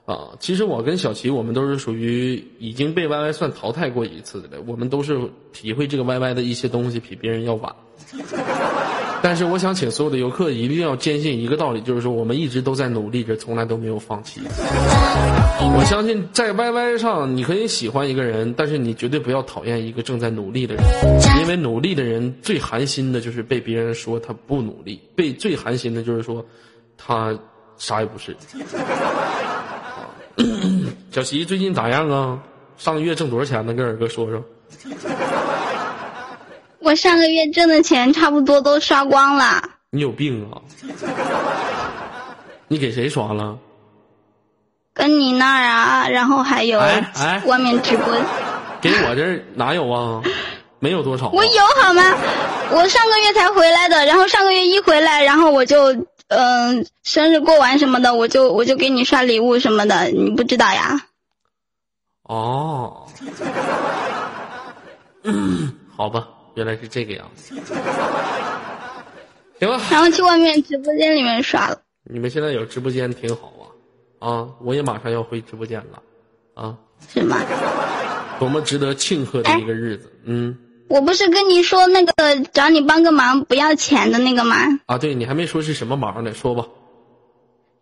啊，其实我跟小齐，我们都是属于已经被 Y Y 算淘汰过一次的了，我们都是体会这个 Y Y 的一些东西比别人要晚。但是我想请所有的游客一定要坚信一个道理，就是说我们一直都在努力着，从来都没有放弃。我相信在 Y Y 上，你可以喜欢一个人，但是你绝对不要讨厌一个正在努力的人，因为努力的人最寒心的就是被别人说他不努力，被最寒心的就是说他啥也不是。<coughs> 小齐最近咋样啊？上个月挣多少钱呢？跟尔哥说说。我上个月挣的钱差不多都刷光了，你有病啊！<laughs> 你给谁刷了？跟你那儿啊，然后还有哎哎外面直播，给我这儿哪有啊？<laughs> 没有多少啊、我有好吗？我上个月才回来的，然后上个月一回来，然后我就嗯、生日过完什么的，我就我就给你刷礼物什么的，你不知道呀？哦，嗯，好吧，原来是这个样子。行了，然后去外面直播间里面刷了。你们现在有直播间挺好啊，啊，我也马上要回直播间了，啊，是吗？多么值得庆贺的一个日子，嗯，我不是跟你说那个找你帮个忙不要钱的那个吗？啊，对你还没说是什么忙呢，说吧。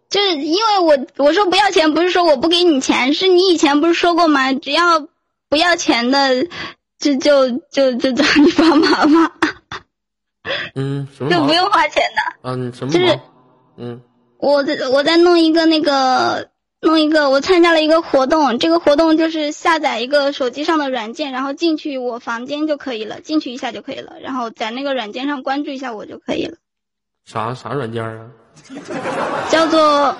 就是因为我我说不要钱，不是说我不给你钱，是你以前不是说过吗？只要不不要钱的，就就就就找你帮忙吗，<laughs> 嗯，什么就不用花钱的。嗯？什么就是？嗯，我在我在弄一个那个弄一个，我参加了一个活动，这个活动就是下载一个手机上的软件，然后进去我房间就可以了，进去一下就可以了，然后在那个软件上关注一下我就可以了，啥啥软件啊？叫做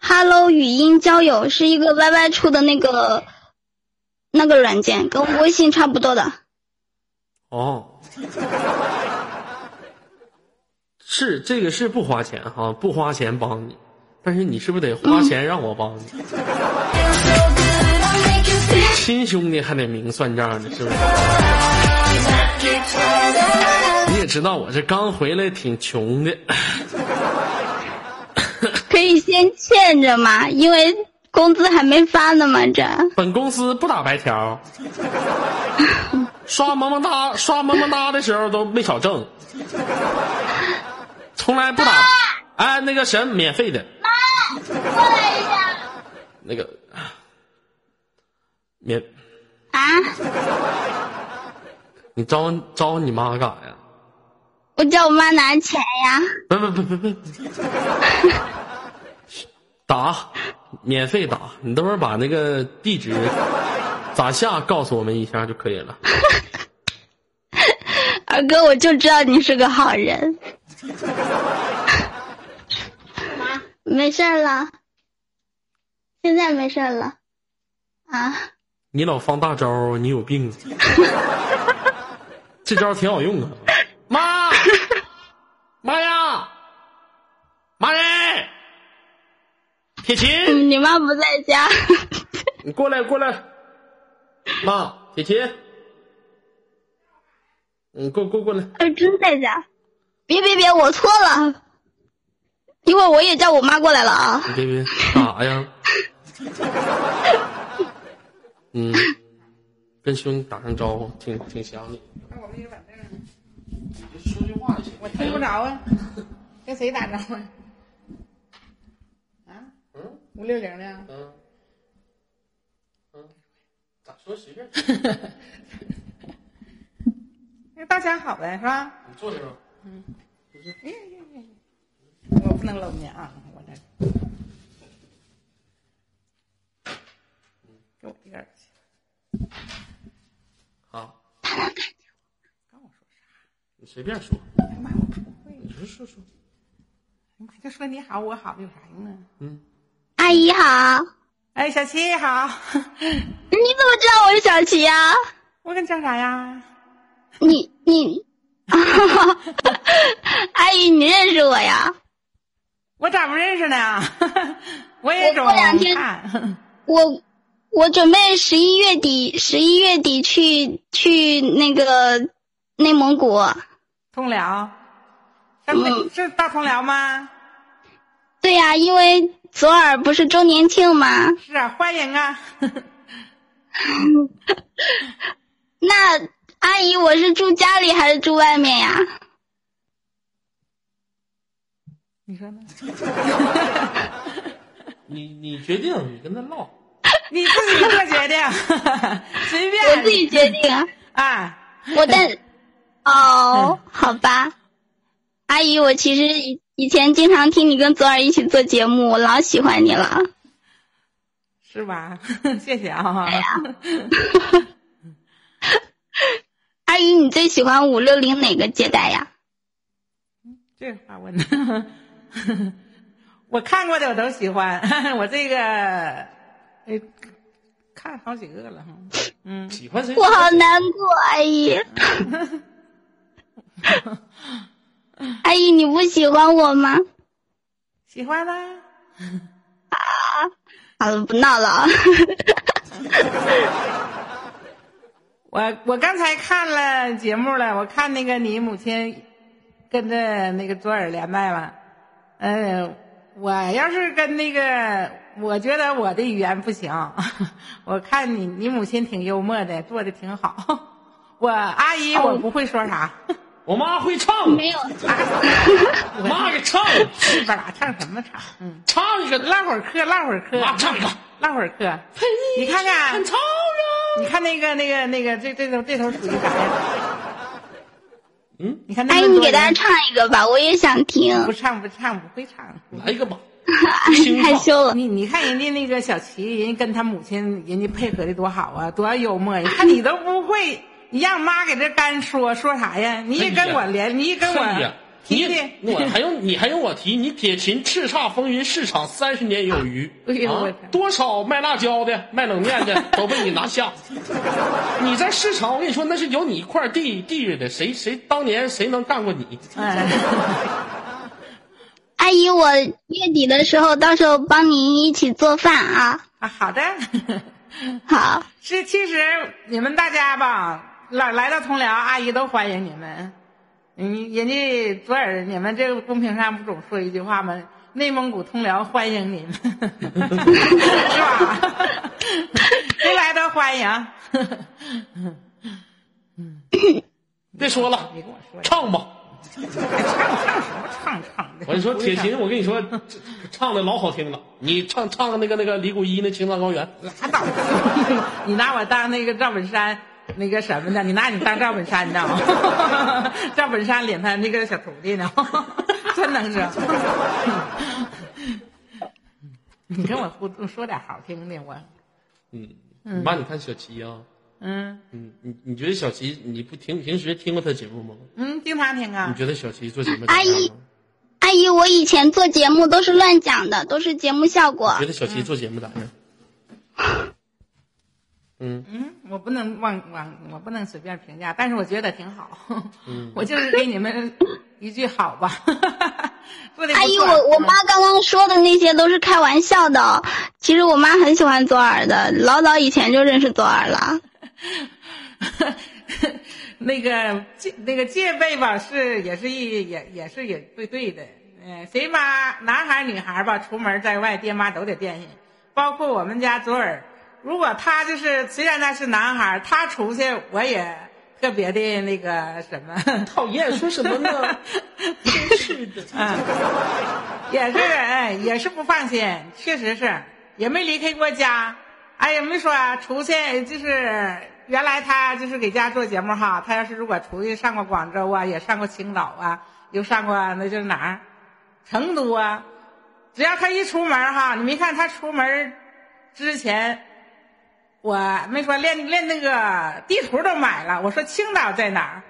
Hello 语音交友，是一个 YY 出的那个那个软件，跟微信差不多的。哦，是这个是不花钱哈，不花钱帮你，但是你是不是得花钱让我帮你？亲兄弟还得明算账呢，是不是？你也知道我这刚回来挺穷的，可以先欠着嘛，因为工资还没发呢吗，这。本公司不打白条，刷么么哒刷么么哒的时候都没少挣，从来不打。哎，那个什么免费的，妈过来一下。那个免，啊！你招招你妈干啥呀？我叫我妈拿钱呀。不不不不不，<laughs> 打，免费打。你等会儿把那个地址 <laughs> 咋下告诉我们一下就可以了。<laughs> 二哥，我就知道你是个好人。<laughs> 没事了，现在没事了。啊，你老放大招，你有病！这招挺好用啊！妈，妈呀，妈耶！铁琴，嗯你妈不在家。你过来过来，妈，铁琴，你过过过来。呃，真在家。别别别，我错了。一会儿我也叫我妈过来了啊。你别别干啥呀？嗯，跟兄弟打声招呼，挺挺想你。说句话就行。我听不着啊，跟谁打招呼？嗯五六零的，嗯嗯，咋说随便，<laughs> 那大家好呗，是吧？你坐这吧。我不能搂你啊，我这。给我第二去，好，刚我说啥？你随便说，哎妈，我不会。你说说说。你就说你好，我好有啥用啊？嗯，阿姨好，哎，小七好，<laughs> 你怎么知道我是小琪呀、我跟你叫啥呀？你你，<laughs> 阿姨你认识我呀？我咋不认识呢？<laughs> 我也我总过两天看。我我准备十一月底十一月底去去那个内蒙古。通辽，是那是大通辽吗？对呀、因为左耳不是周年庆吗？是啊，欢迎啊！<laughs> 那阿姨我是住家里还是住外面呀？你说呢？<laughs> 你你决定，你跟他唠。<laughs> 你自己做决定，随便。我自己决定啊。啊，我但哦，好吧，阿姨，我其实以以前经常听你跟左耳一起做节目，我老喜欢你了。是吧？<laughs> 谢谢啊。<laughs> 阿姨，你最喜欢五六零哪个接待呀？这话问的，<laughs> 我看过的我都喜欢，我这个，哎，看好几个了哈。嗯，喜欢谁？我好难过，阿姨。<laughs> 阿姨，你不喜欢我吗？喜欢啦。<laughs> 好了，不闹了啊。<laughs> 我我刚才看了节目了，我看那个你母亲跟着那个左耳连麦了。嗯、我要是跟那个，我觉得我的语言不行。我看你你母亲挺幽默的，做的挺好。我阿姨我不会说啥，我妈会唱，没有，<laughs> 我妈给唱，是吧？唱什么唱？嗯，唱一个。唠会儿嗑，唠会儿嗑。妈唱一个，唠会儿�课。你看看。你看那个那个那个这这头这头属于啥呀？嗯，你看那阿姨，你给大家唱一个吧，我也想听不。唱不唱不会唱。来一个吧。<laughs> 害羞了。你你看人家那个小琪，人家跟他母亲人家配合的多好啊，多幽默呀！你看你都不会，你让妈给这干说说啥呀？你也跟我连，你也跟我你提提。我还用你还用我提？你铁琴叱咤风云市场三十年有余 <laughs> 啊！多少卖辣椒的、卖冷面的都被你拿下。<laughs> 你在市场，我跟你说，那是有你一块地地着的，谁谁当年谁能干过你？哎，<laughs> 阿姨，我月底的时候到时候帮您一起做饭啊。啊，好的。好，是，其实你们大家吧，来来到通辽，阿姨都欢迎你们。嗯，人家左耳，你们这个公屏上不总说一句话吗？内蒙古通辽欢迎你们，<laughs> 是吧？<laughs> 谁来都欢迎。<laughs> 别说了，你跟我说，唱吧。唱唱什么唱唱的？我跟你说，铁琴，我跟你说，唱的老好听了。你唱唱个那个那个李谷一那《青藏高原》，拉倒！你拿我当那个赵本山那个什么呢？你拿你当赵本山呢？<laughs> 赵本山领他那个小徒弟呢？<laughs> 真能整！<laughs> 你跟我互动说点好听的，我嗯，妈，你看小齐啊，嗯嗯，你你觉得小齐，你不听平时听过他节目吗？嗯，经常听啊你。觉得小齐做节目阿姨？阿姨，我以前做节目都是乱讲的，都是节目效果觉。得小齐做节目咋样？嗯，嗯，我不能往往，我不能随便评价，但是我觉得挺好。<laughs> 我就是给你们一句好吧。<laughs> 阿姨，我我妈刚刚说的那些都是开玩笑的，其实我妈很喜欢左耳的，老早以前就认识左耳了。<laughs> 那个戒那个戒备吧，是也是一也也是也对对的。嗯、谁妈男孩女孩吧，出门在外，爹妈都得惦记。包括我们家左耳，如果他就是虽然他是男孩儿，他出去我也特别的那个什么。讨厌，说什么呢？<laughs> 真是的，嗯，也是，哎，也是不放心，确实是，也没离开过家，哎，也没说出去，就是原来他就是给家做节目哈，他要是如果出去上过广州啊，也上过青岛啊，又上过那就是哪儿，成都啊，只要他一出门哈，你没看他出门之前，我没说连连那个地图都买了，我说青岛在哪儿？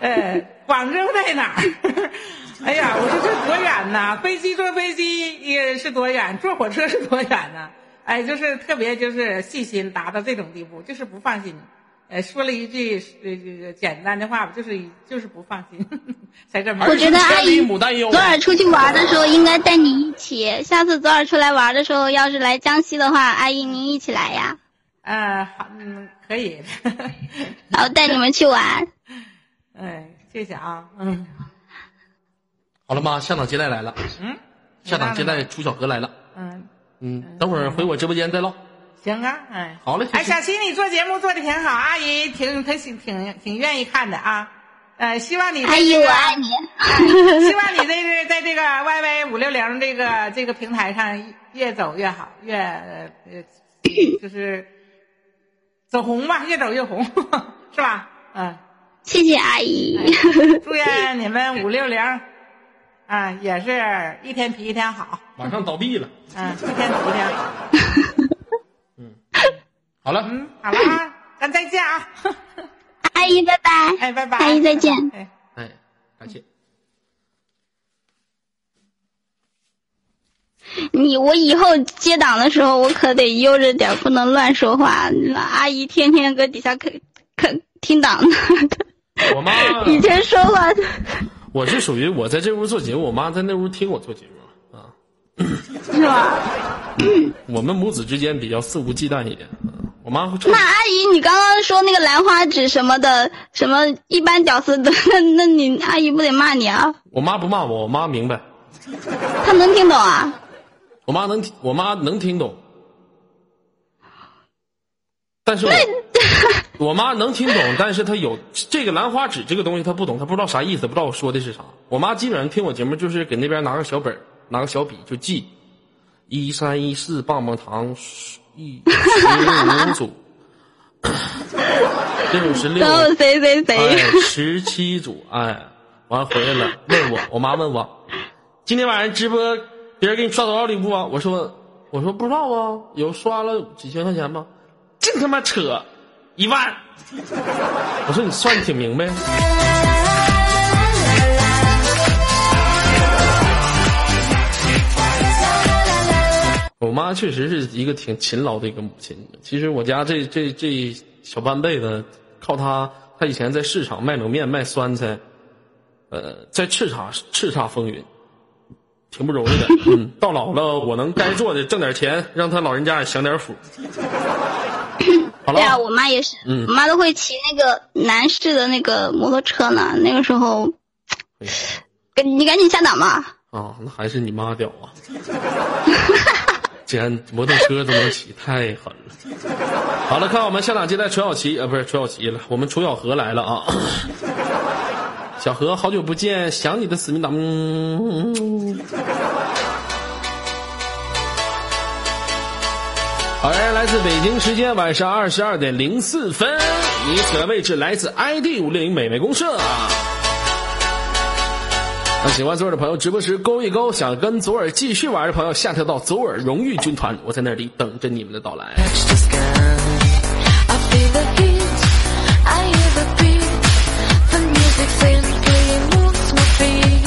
呃，广州在哪儿？<laughs> 哎呀，我说这多远呐！飞机坐飞机也是多远，坐火车是多远呢？哎，就是特别就是细心，达到这种地步，就是不放心。呃，说了一句呃这个简单的话，就是就是不放心，<laughs> 才这么。我觉得阿姨千里牡丹幽左耳出去玩的时候应该带你一起。下次左耳出来玩的时候，要是来江西的话，阿姨您一起来呀，呃，好，嗯，可以。<laughs> 然后带你们去玩。哎，谢谢啊，嗯 <laughs> 好了妈，下档接待来了，嗯，下档接待楚小河来了。嗯，嗯，等会儿回我直播间再唠。行啊，哎，好嘞哎，小琪，你做节目做的挺好，阿姨挺挺挺挺挺愿意看的啊。呃，希望你在阿姨，我爱你。<laughs> 希望你在这在这个 YY 五六零这个这个平台上越走越好，越呃就是走红吧，越走越红，<laughs> 是吧？嗯，谢谢阿姨。祝愿你们五六零啊，也是一天比一天好，马上倒闭了。嗯，一天比一天好。好了，嗯，好了啊，<coughs> 咱再见啊！阿姨，拜拜。哎，拜拜，阿姨再见。哎。哎，感谢。你我以后接档的时候，我可得悠着点，不能乱说话。阿姨天天搁底下可可听档呢。我妈，<laughs> 以前说话，我是属于我在这屋做节目，我妈在那屋听我做节目啊。是吧？我们母子之间比较肆无忌惮一点。嗯我妈会唱那，阿姨，你刚刚说那个兰花指什么的，什么一般屌丝的，<laughs> 那那你阿姨不得骂你啊？我妈不骂我，我妈明白，她能听懂啊？我妈能听，我妈能听懂。但是我，<laughs> 我妈能听懂，但是她有这个兰花指这个东西，她不懂，她不知道啥意思，不知道我说的是啥。我妈基本上听我节目就是给那边拿个小本儿拿个小笔就记，一三一四棒棒糖，一十五组，六十六，谁谁谁，哎，十七组，哎，完了回来了，问我，我妈问我，今天晚上直播别人给你刷多少礼物啊？我说我说不知道啊，有刷了几千块钱吗？净他妈扯，一万。<laughs> 我说你算的挺明白。我妈确实是一个挺勤劳的一个母亲。其实我家这这这小半辈子，靠她，她以前在市场卖冷面、卖酸菜，呃，在叱咤叱咤风云，挺不容易的。<laughs> 嗯，到老了我能该做的挣点钱，让她老人家也享点福。好对啊，我妈也是，嗯我妈都会骑那个男士的那个摩托车呢。那个时候，赶你赶紧下档吧。啊，那还是你妈屌啊！<laughs> 竟然摩托车都能骑，太狠了。好了，看我们下档接待楚小琪，呃，不是楚小琪了，我们楚小河来了啊。<coughs> 小何，好久不见，想你的思密达。嗯。好来，来自北京时间晚上二十二点零四分，你所在位置来自 ID 五六零美美公社。啊那喜欢左耳的朋友直播时勾一勾，想跟左耳继续玩的朋友下跳到左耳荣誉军团，我在那里等着你们的到来。